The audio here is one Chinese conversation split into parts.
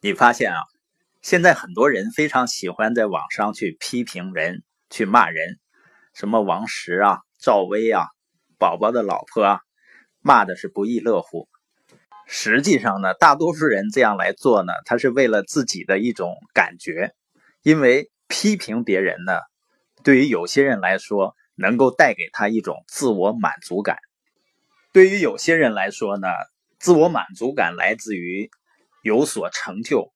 你发现啊，现在很多人非常喜欢在网上去批评人、去骂人，什么王石啊、赵薇啊、宝宝的老婆啊，骂的是不亦乐乎。实际上呢，大多数人这样来做呢，他是为了自己的一种感觉，因为批评别人呢，对于有些人来说，能够带给他一种自我满足感。对于有些人来说呢，自我满足感来自于。有所成就，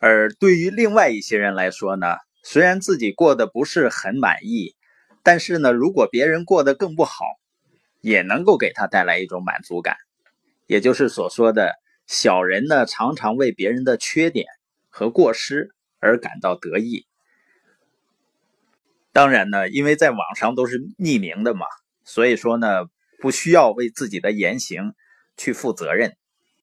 而对于另外一些人来说呢，虽然自己过得不是很满意，但是呢，如果别人过得更不好，也能够给他带来一种满足感。也就是所说的小人呢，常常为别人的缺点和过失而感到得意。当然呢，因为在网上都是匿名的嘛，所以说呢，不需要为自己的言行去负责任。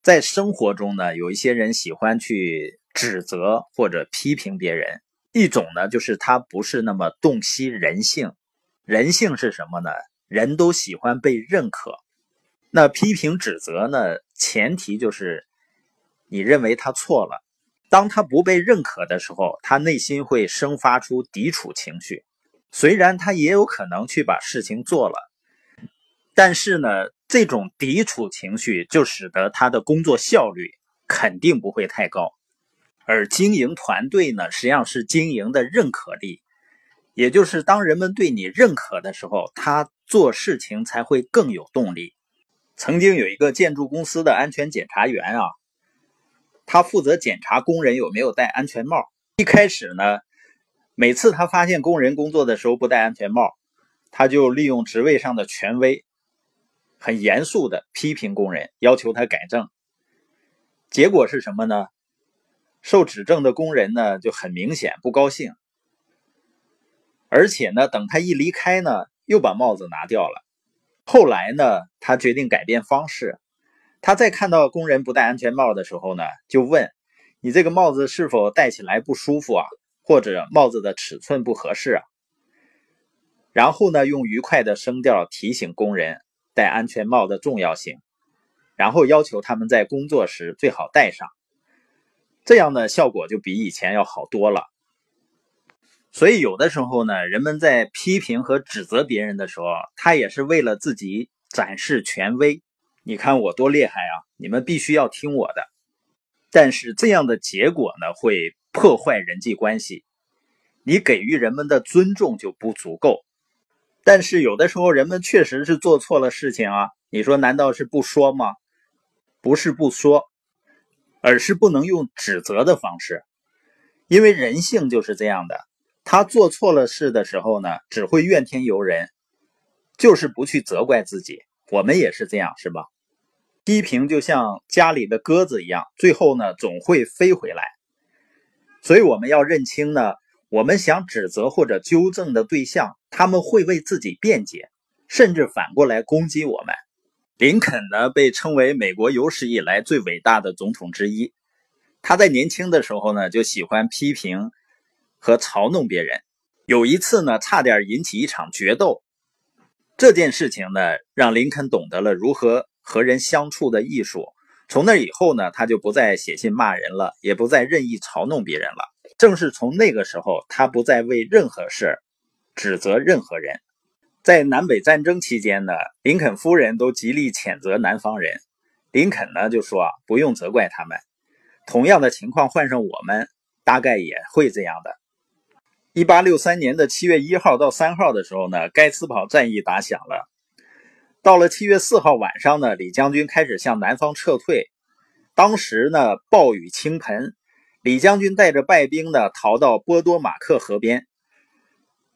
在生活中呢，有一些人喜欢去指责或者批评别人。一种呢，就是他不是那么洞悉人性。人性是什么呢？人都喜欢被认可。那批评指责呢，前提就是你认为他错了。当他不被认可的时候，他内心会生发出抵触情绪。虽然他也有可能去把事情做了，但是呢。这种抵触情绪就使得他的工作效率肯定不会太高，而经营团队呢，实际上是经营的认可力，也就是当人们对你认可的时候，他做事情才会更有动力。曾经有一个建筑公司的安全检查员啊，他负责检查工人有没有戴安全帽。一开始呢，每次他发现工人工作的时候不戴安全帽，他就利用职位上的权威。很严肃的批评工人，要求他改正。结果是什么呢？受指正的工人呢就很明显不高兴，而且呢，等他一离开呢，又把帽子拿掉了。后来呢，他决定改变方式。他在看到工人不戴安全帽的时候呢，就问：“你这个帽子是否戴起来不舒服啊？或者帽子的尺寸不合适啊？”然后呢，用愉快的声调提醒工人。戴安全帽的重要性，然后要求他们在工作时最好戴上，这样呢效果就比以前要好多了。所以有的时候呢，人们在批评和指责别人的时候，他也是为了自己展示权威。你看我多厉害啊！你们必须要听我的。但是这样的结果呢，会破坏人际关系，你给予人们的尊重就不足够。但是有的时候人们确实是做错了事情啊，你说难道是不说吗？不是不说，而是不能用指责的方式，因为人性就是这样的，他做错了事的时候呢，只会怨天尤人，就是不去责怪自己。我们也是这样，是吧？批评就像家里的鸽子一样，最后呢总会飞回来，所以我们要认清呢。我们想指责或者纠正的对象，他们会为自己辩解，甚至反过来攻击我们。林肯呢，被称为美国有史以来最伟大的总统之一。他在年轻的时候呢，就喜欢批评和嘲弄别人。有一次呢，差点引起一场决斗。这件事情呢，让林肯懂得了如何和人相处的艺术。从那以后呢，他就不再写信骂人了，也不再任意嘲弄别人了。正是从那个时候，他不再为任何事指责任何人。在南北战争期间呢，林肯夫人都极力谴责南方人。林肯呢就说：“啊，不用责怪他们，同样的情况换上我们，大概也会这样的。”一八六三年的七月一号到三号的时候呢，盖茨堡战役打响了。到了七月四号晚上呢，李将军开始向南方撤退。当时呢，暴雨倾盆。李将军带着败兵呢，逃到波多马克河边。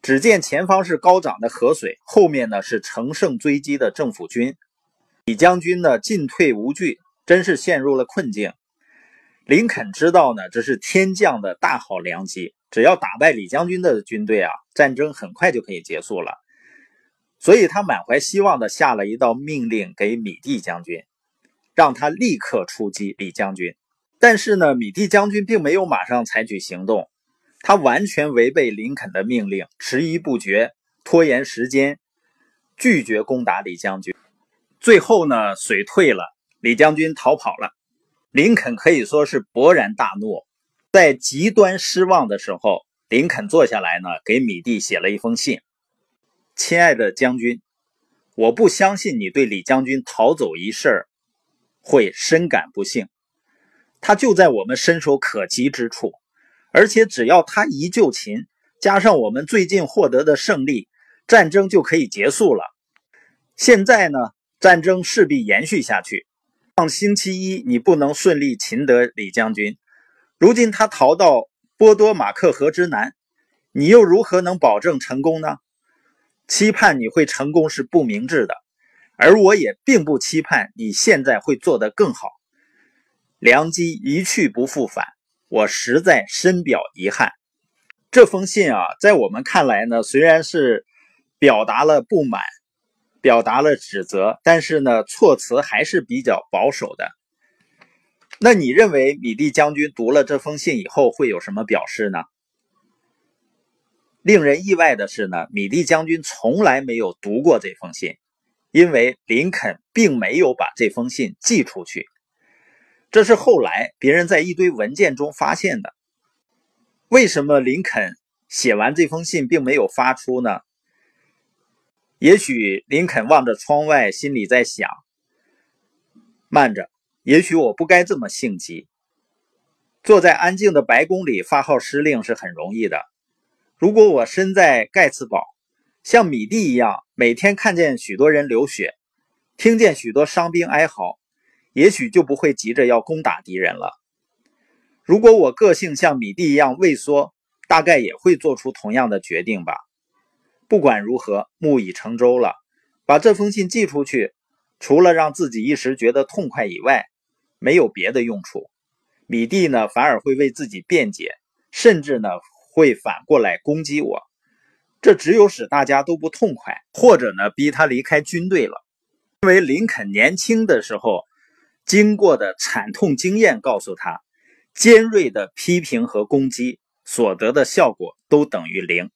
只见前方是高涨的河水，后面呢是乘胜追击的政府军。李将军呢进退无据，真是陷入了困境。林肯知道呢，这是天降的大好良机，只要打败李将军的军队啊，战争很快就可以结束了。所以他满怀希望的下了一道命令给米蒂将军，让他立刻出击李将军。但是呢，米蒂将军并没有马上采取行动，他完全违背林肯的命令，迟疑不决，拖延时间，拒绝攻打李将军。最后呢，水退了，李将军逃跑了。林肯可以说是勃然大怒，在极端失望的时候，林肯坐下来呢，给米蒂写了一封信：“亲爱的将军，我不相信你对李将军逃走一事会深感不幸。他就在我们伸手可及之处，而且只要他一就擒，加上我们最近获得的胜利，战争就可以结束了。现在呢，战争势必延续下去。”上星期一，你不能顺利擒得李将军。如今他逃到波多马克河之南，你又如何能保证成功呢？期盼你会成功是不明智的，而我也并不期盼你现在会做得更好。良机一去不复返，我实在深表遗憾。这封信啊，在我们看来呢，虽然是表达了不满。表达了指责，但是呢，措辞还是比较保守的。那你认为米蒂将军读了这封信以后会有什么表示呢？令人意外的是呢，米蒂将军从来没有读过这封信，因为林肯并没有把这封信寄出去。这是后来别人在一堆文件中发现的。为什么林肯写完这封信并没有发出呢？也许林肯望着窗外，心里在想：“慢着，也许我不该这么性急。坐在安静的白宫里发号施令是很容易的。如果我身在盖茨堡，像米蒂一样，每天看见许多人流血，听见许多伤兵哀嚎，也许就不会急着要攻打敌人了。如果我个性像米蒂一样畏缩，大概也会做出同样的决定吧。”不管如何，木已成舟了。把这封信寄出去，除了让自己一时觉得痛快以外，没有别的用处。米蒂呢，反而会为自己辩解，甚至呢，会反过来攻击我。这只有使大家都不痛快，或者呢，逼他离开军队了。因为林肯年轻的时候经过的惨痛经验告诉他，尖锐的批评和攻击所得的效果都等于零。